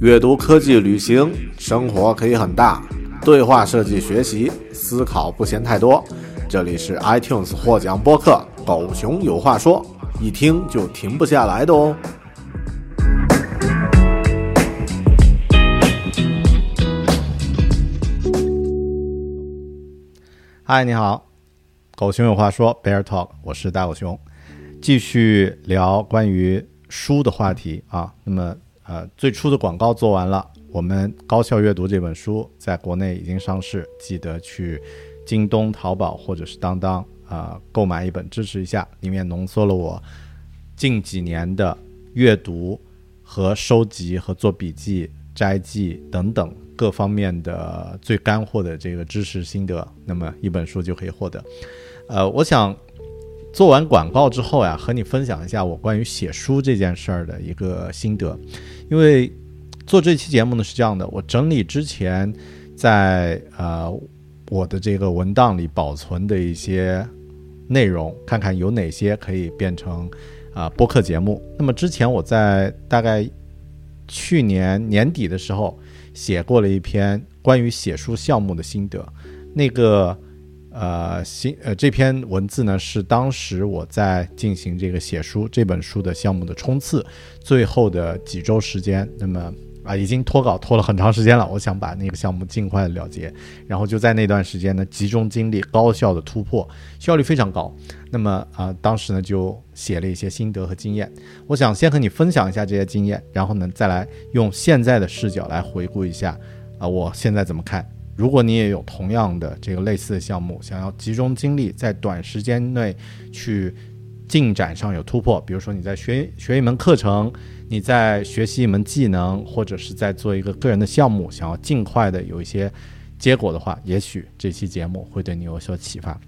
阅读、科技、旅行，生活可以很大。对话设计、学习、思考不嫌太多。这里是 iTunes 获奖播客《狗熊有话说》，一听就停不下来的哦。嗨，你好，《狗熊有话说》Bear Talk，我是大狗熊，继续聊关于书的话题啊。那么，呃，最初的广告做完了。我们高效阅读这本书在国内已经上市，记得去京东、淘宝或者是当当啊购买一本支持一下。里面浓缩了我近几年的阅读和收集和做笔记、摘记等等各方面的最干货的这个知识心得。那么一本书就可以获得。呃，我想做完广告之后呀，和你分享一下我关于写书这件事儿的一个心得，因为。做这期节目呢是这样的，我整理之前在呃我的这个文档里保存的一些内容，看看有哪些可以变成啊播客节目。那么之前我在大概去年年底的时候写过了一篇关于写书项目的心得，那个呃新呃这篇文字呢是当时我在进行这个写书这本书的项目的冲刺最后的几周时间，那么。啊，已经脱稿拖了很长时间了，我想把那个项目尽快的了结，然后就在那段时间呢，集中精力，高效的突破，效率非常高。那么啊，当时呢就写了一些心得和经验，我想先和你分享一下这些经验，然后呢再来用现在的视角来回顾一下啊，我现在怎么看？如果你也有同样的这个类似的项目，想要集中精力在短时间内去进展上有突破，比如说你在学学一门课程。你在学习一门技能，或者是在做一个个人的项目，想要尽快的有一些结果的话，也许这期节目会对你有所启发。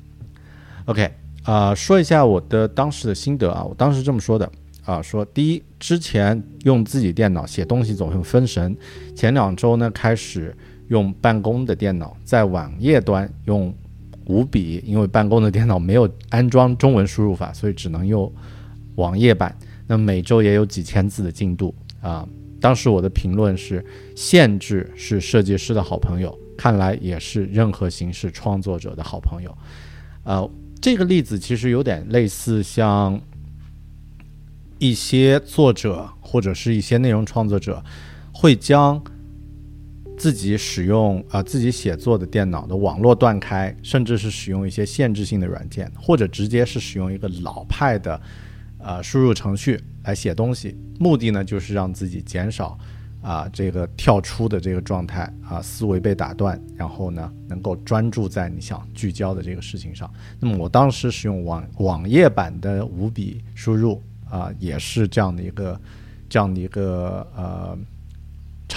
OK，啊，说一下我的当时的心得啊，我当时这么说的啊，说第一，之前用自己电脑写东西总是分神，前两周呢开始用办公的电脑，在网页端用五笔，因为办公的电脑没有安装中文输入法，所以只能用网页版。那每周也有几千字的进度啊！当时我的评论是：限制是设计师的好朋友，看来也是任何形式创作者的好朋友。呃，这个例子其实有点类似，像一些作者或者是一些内容创作者，会将自己使用啊自己写作的电脑的网络断开，甚至是使用一些限制性的软件，或者直接是使用一个老派的。呃，输入程序来写东西，目的呢就是让自己减少啊这个跳出的这个状态啊，思维被打断，然后呢能够专注在你想聚焦的这个事情上。那么我当时使用网网页版的五笔输入啊，也是这样的一个这样的一个呃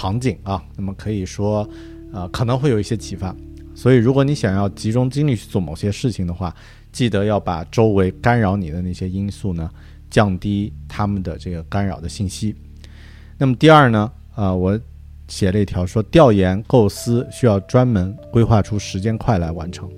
场景啊。那么可以说呃可能会有一些启发。所以如果你想要集中精力去做某些事情的话，记得要把周围干扰你的那些因素呢。降低他们的这个干扰的信息。那么第二呢？啊，我写了一条说，调研构思需要专门规划出时间块来完成。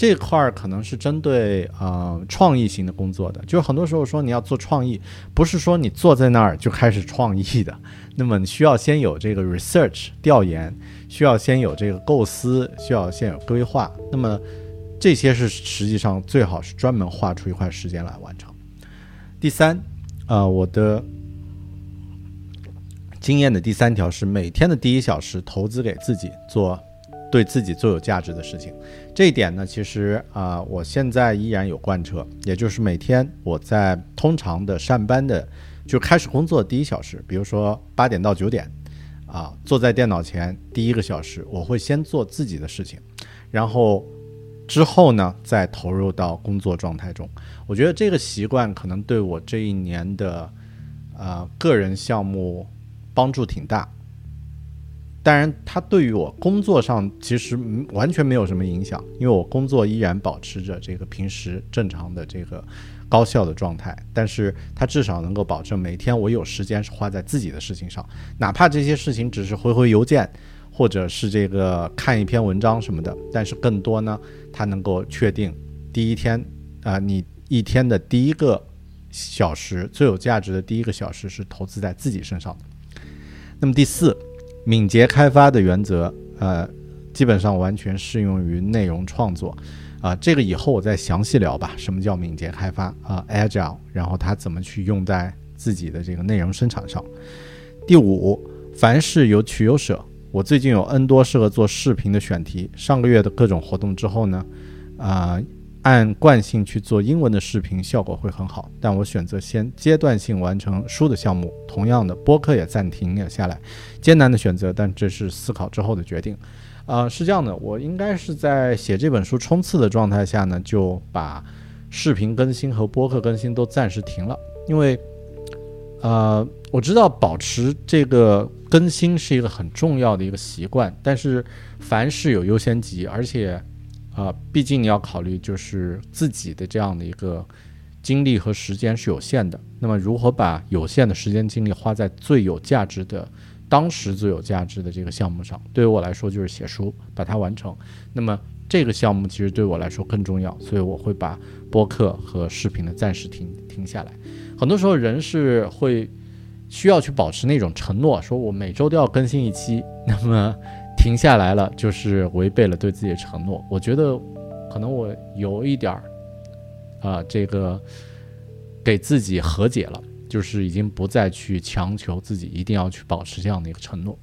这块儿可能是针对啊创意型的工作的。就很多时候说你要做创意，不是说你坐在那儿就开始创意的。那么你需要先有这个 research 调研，需要先有这个构思，需要先有规划。那么这些是实际上最好是专门画出一块时间来完成。第三，啊，我的经验的第三条是每天的第一小时投资给自己做对自己最有价值的事情。这一点呢，其实啊，我现在依然有贯彻，也就是每天我在通常的上班的就开始工作第一小时，比如说八点到九点，啊，坐在电脑前第一个小时，我会先做自己的事情，然后。之后呢，再投入到工作状态中。我觉得这个习惯可能对我这一年的，呃，个人项目帮助挺大。当然，它对于我工作上其实完全没有什么影响，因为我工作依然保持着这个平时正常的这个高效的状态。但是它至少能够保证每天我有时间是花在自己的事情上，哪怕这些事情只是回回邮件。或者是这个看一篇文章什么的，但是更多呢，它能够确定第一天啊，你一天的第一个小时最有价值的第一个小时是投资在自己身上的。那么第四敏捷开发的原则，呃，基本上完全适用于内容创作，啊，这个以后我再详细聊吧。什么叫敏捷开发啊？Agile，然后它怎么去用在自己的这个内容生产上？第五，凡事有取有舍。我最近有 N 多适合做视频的选题，上个月的各种活动之后呢，啊。按惯性去做英文的视频，效果会很好。但我选择先阶段性完成书的项目。同样的，播客也暂停了下来，艰难的选择，但这是思考之后的决定。啊，是这样的，我应该是在写这本书冲刺的状态下呢，就把视频更新和播客更新都暂时停了。因为，呃，我知道保持这个更新是一个很重要的一个习惯，但是凡事有优先级，而且。啊，毕竟你要考虑，就是自己的这样的一个精力和时间是有限的。那么，如何把有限的时间精力花在最有价值的、当时最有价值的这个项目上？对于我来说，就是写书，把它完成。那么，这个项目其实对我来说更重要，所以我会把播客和视频的暂时停停下来。很多时候，人是会需要去保持那种承诺，说我每周都要更新一期。那么。停下来了，就是违背了对自己的承诺。我觉得，可能我有一点儿，啊，这个给自己和解了，就是已经不再去强求自己一定要去保持这样的一个承诺。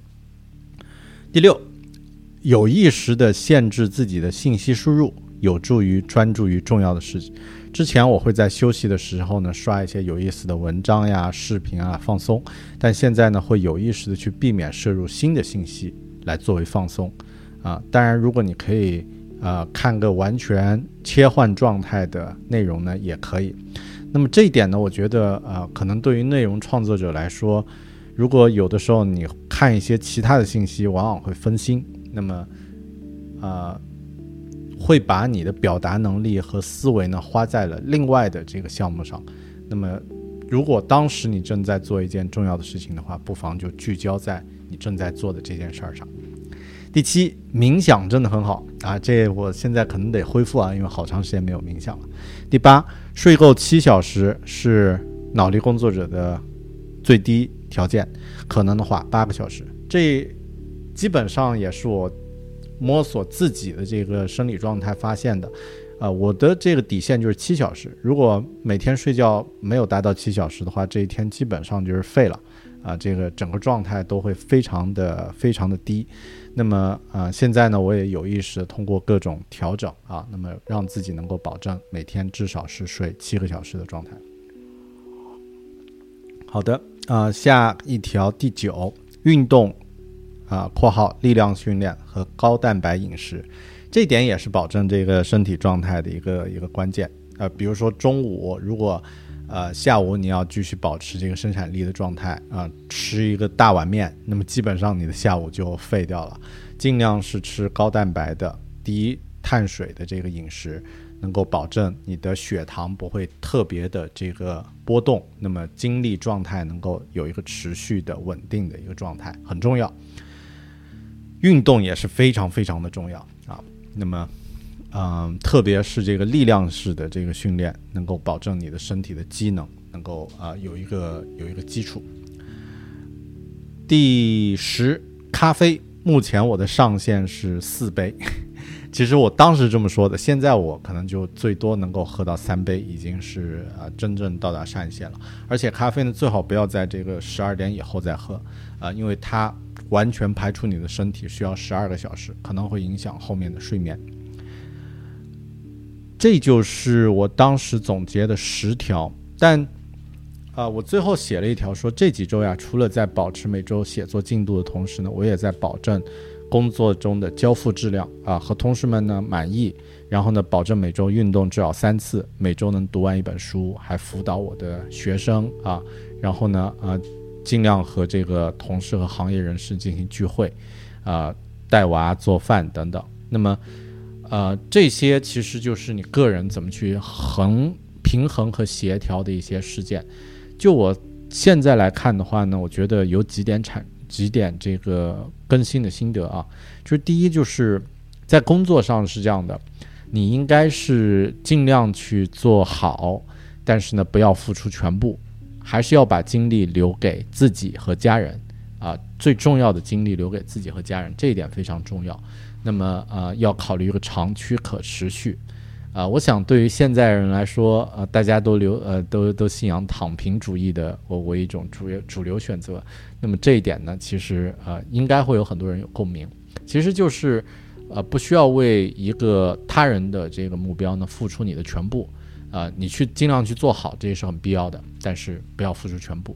第六，有意识的限制自己的信息输入，有助于专注于重要的事情。之前我会在休息的时候呢，刷一些有意思的文章呀、视频啊，放松。但现在呢，会有意识的去避免摄入新的信息。来作为放松，啊，当然，如果你可以，呃，看个完全切换状态的内容呢，也可以。那么这一点呢，我觉得，呃，可能对于内容创作者来说，如果有的时候你看一些其他的信息，往往会分心，那么，呃，会把你的表达能力和思维呢花在了另外的这个项目上。那么，如果当时你正在做一件重要的事情的话，不妨就聚焦在。你正在做的这件事儿上。第七，冥想真的很好啊！这我现在可能得恢复啊，因为好长时间没有冥想了。第八，睡够七小时是脑力工作者的最低条件，可能的话八个小时。这基本上也是我摸索自己的这个生理状态发现的。啊，我的这个底线就是七小时。如果每天睡觉没有达到七小时的话，这一天基本上就是废了。啊，这个整个状态都会非常的非常的低，那么啊，现在呢，我也有意识通过各种调整啊，那么让自己能够保证每天至少是睡七个小时的状态。好的，啊，下一条第九，运动啊（括号力量训练和高蛋白饮食），这点也是保证这个身体状态的一个一个关键。呃，比如说中午如果呃，下午你要继续保持这个生产力的状态啊，吃一个大碗面，那么基本上你的下午就废掉了。尽量是吃高蛋白的、低碳水的这个饮食，能够保证你的血糖不会特别的这个波动，那么精力状态能够有一个持续的稳定的一个状态，很重要。运动也是非常非常的重要啊，那么。嗯，特别是这个力量式的这个训练，能够保证你的身体的机能能够啊有一个有一个基础。第十，咖啡，目前我的上限是四杯，其实我当时这么说的，现在我可能就最多能够喝到三杯，已经是啊真正到达上限了。而且咖啡呢，最好不要在这个十二点以后再喝啊，因为它完全排出你的身体需要十二个小时，可能会影响后面的睡眠。这就是我当时总结的十条，但，啊，我最后写了一条说，这几周呀，除了在保持每周写作进度的同时呢，我也在保证工作中的交付质量啊，和同事们呢满意，然后呢，保证每周运动至少三次，每周能读完一本书，还辅导我的学生啊，然后呢，啊，尽量和这个同事和行业人士进行聚会，啊，带娃做饭等等，那么。呃，这些其实就是你个人怎么去衡平衡和协调的一些事件。就我现在来看的话呢，我觉得有几点产几点这个更新的心得啊，就是第一，就是在工作上是这样的，你应该是尽量去做好，但是呢，不要付出全部，还是要把精力留给自己和家人啊，最重要的精力留给自己和家人，这一点非常重要。那么呃，要考虑一个长期可持续。啊，我想对于现在人来说，呃，大家都流呃都都信仰躺平主义的我为一种主流主流选择。那么这一点呢，其实呃应该会有很多人有共鸣。其实就是呃不需要为一个他人的这个目标呢付出你的全部。啊，你去尽量去做好，这也是很必要的，但是不要付出全部。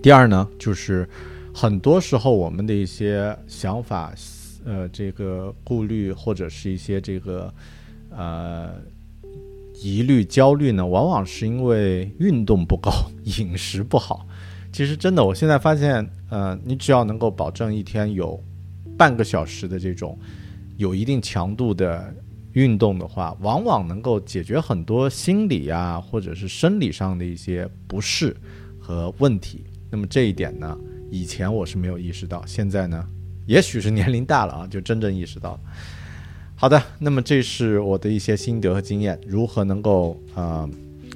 第二呢，就是很多时候我们的一些想法，呃，这个顾虑或者是一些这个呃疑虑、焦虑呢，往往是因为运动不够、饮食不好。其实真的，我现在发现，呃，你只要能够保证一天有半个小时的这种有一定强度的。运动的话，往往能够解决很多心理啊，或者是生理上的一些不适和问题。那么这一点呢，以前我是没有意识到，现在呢，也许是年龄大了啊，就真正意识到了。好的，那么这是我的一些心得和经验，如何能够呃，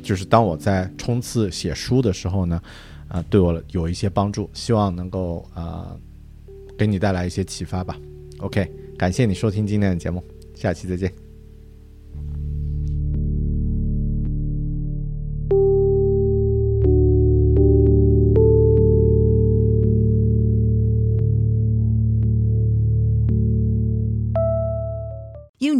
就是当我在冲刺写书的时候呢，啊，对我有一些帮助，希望能够啊，给你带来一些启发吧。OK，感谢你收听今天的节目，下期再见。